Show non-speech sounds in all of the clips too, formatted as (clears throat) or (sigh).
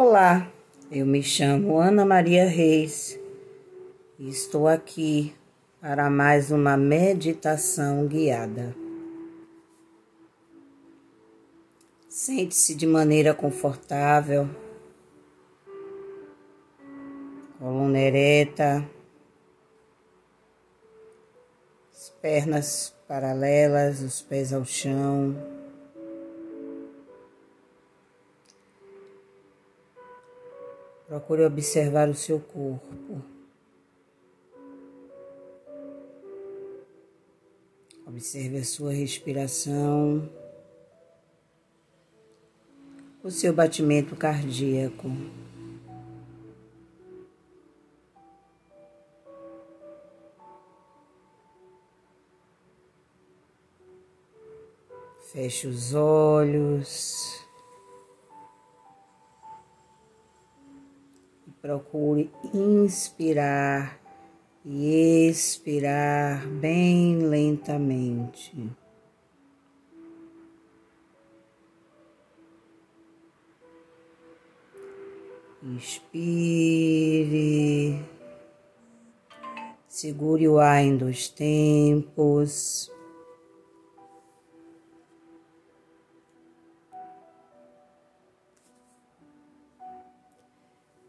Olá, eu me chamo Ana Maria Reis e estou aqui para mais uma meditação guiada. Sente-se de maneira confortável, coluna ereta, as pernas paralelas, os pés ao chão. Procure observar o seu corpo. Observe a sua respiração, o seu batimento cardíaco. Feche os olhos. Procure inspirar e expirar bem lentamente. Inspire, segure o ar em dois tempos.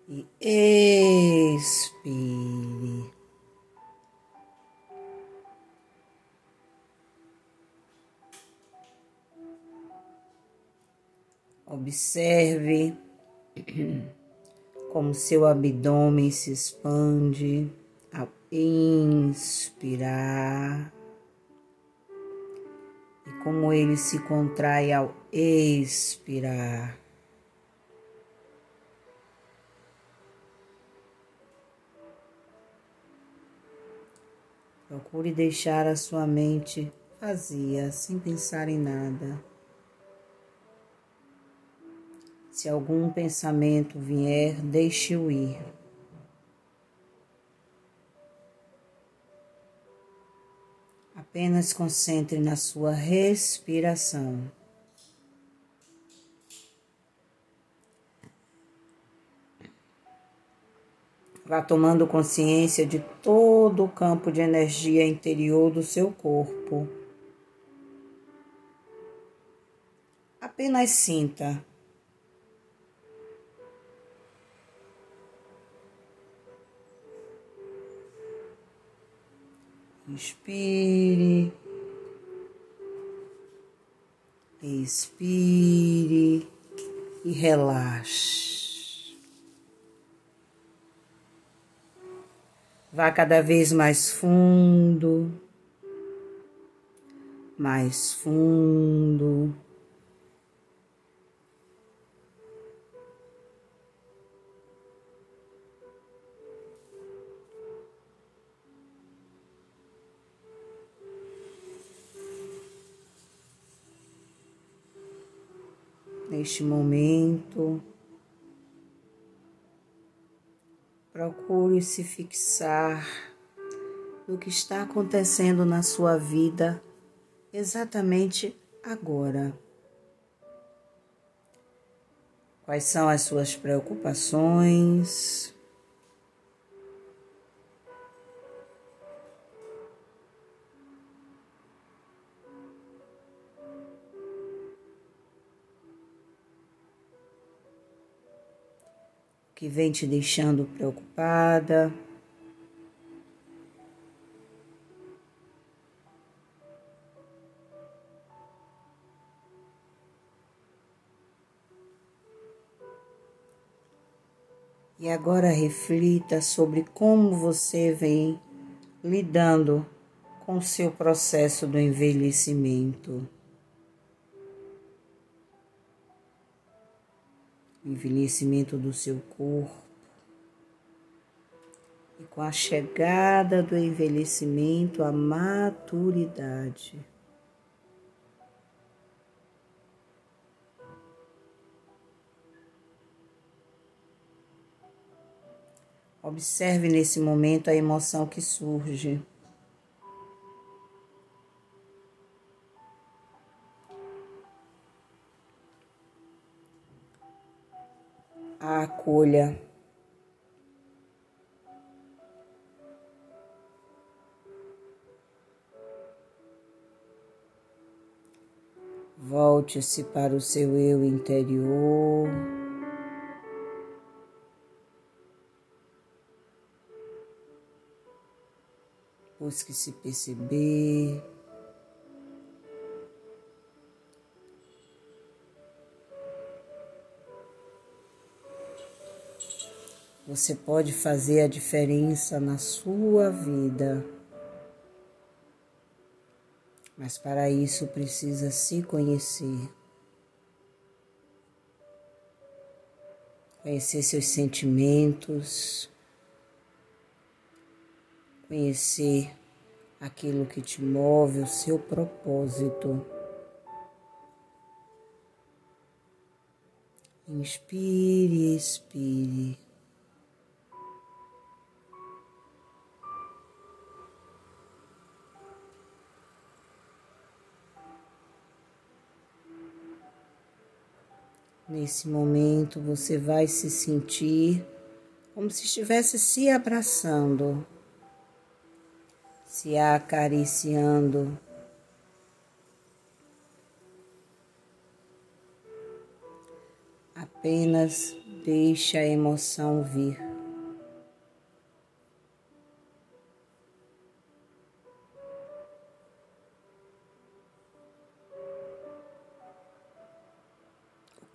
E expire. Observe (clears throat) como seu abdômen se expande ao inspirar e como ele se contrai ao expirar. Procure deixar a sua mente vazia, sem pensar em nada. Se algum pensamento vier, deixe-o ir. Apenas concentre na sua respiração. Vá tomando consciência de todo o campo de energia interior do seu corpo. Apenas sinta. Inspire. Expire e relaxe. Vá cada vez mais fundo, mais fundo. Neste momento, Procure se fixar no que está acontecendo na sua vida exatamente agora. Quais são as suas preocupações? Que vem te deixando preocupada. E agora reflita sobre como você vem lidando com o seu processo do envelhecimento. Envelhecimento do seu corpo. E com a chegada do envelhecimento, a maturidade. Observe nesse momento a emoção que surge. A acolha. Volte-se para o seu eu interior. Busque se perceber. Você pode fazer a diferença na sua vida. Mas para isso precisa se conhecer. Conhecer seus sentimentos, conhecer aquilo que te move, o seu propósito. Inspire, expire. Nesse momento você vai se sentir como se estivesse se abraçando, se acariciando. Apenas deixe a emoção vir.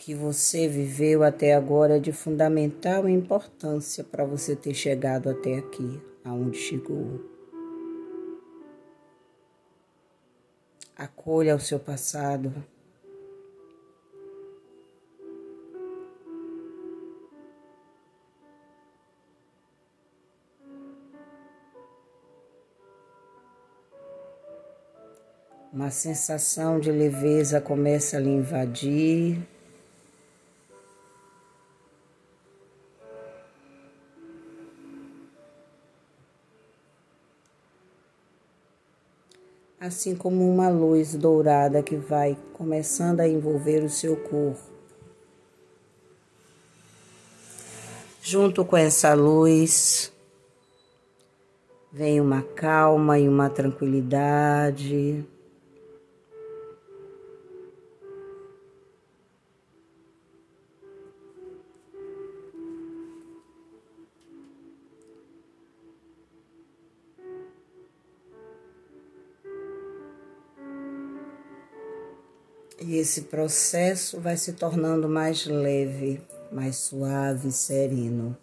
Que você viveu até agora é de fundamental importância para você ter chegado até aqui, aonde chegou. Acolha o seu passado. Uma sensação de leveza começa a lhe invadir. Assim como uma luz dourada que vai começando a envolver o seu corpo. Junto com essa luz, vem uma calma e uma tranquilidade. E esse processo vai se tornando mais leve, mais suave, sereno.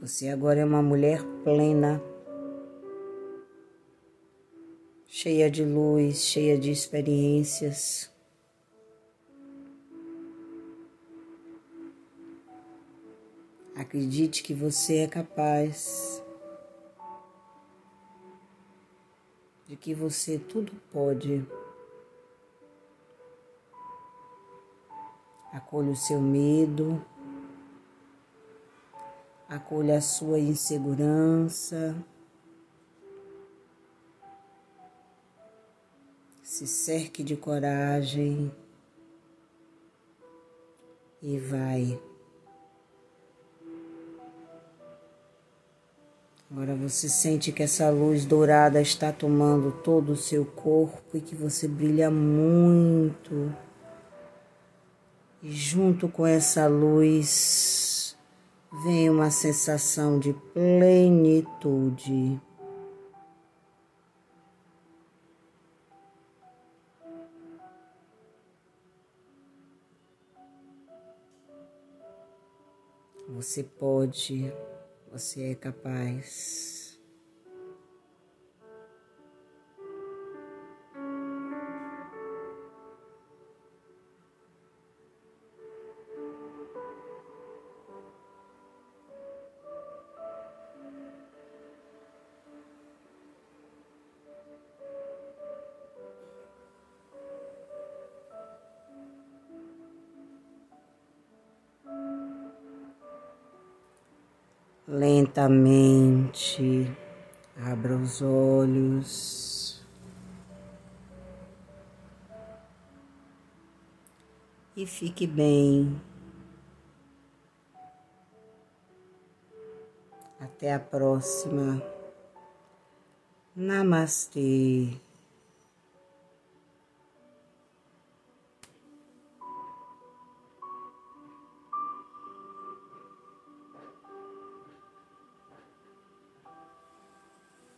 Você agora é uma mulher plena, cheia de luz, cheia de experiências. Acredite que você é capaz, de que você tudo pode. Acolha o seu medo, acolha a sua insegurança. Se cerque de coragem e vai. Agora você sente que essa luz dourada está tomando todo o seu corpo e que você brilha muito. E junto com essa luz vem uma sensação de plenitude. Você pode você é capaz. Lentamente, abra os olhos. E fique bem. Até a próxima. Namastê.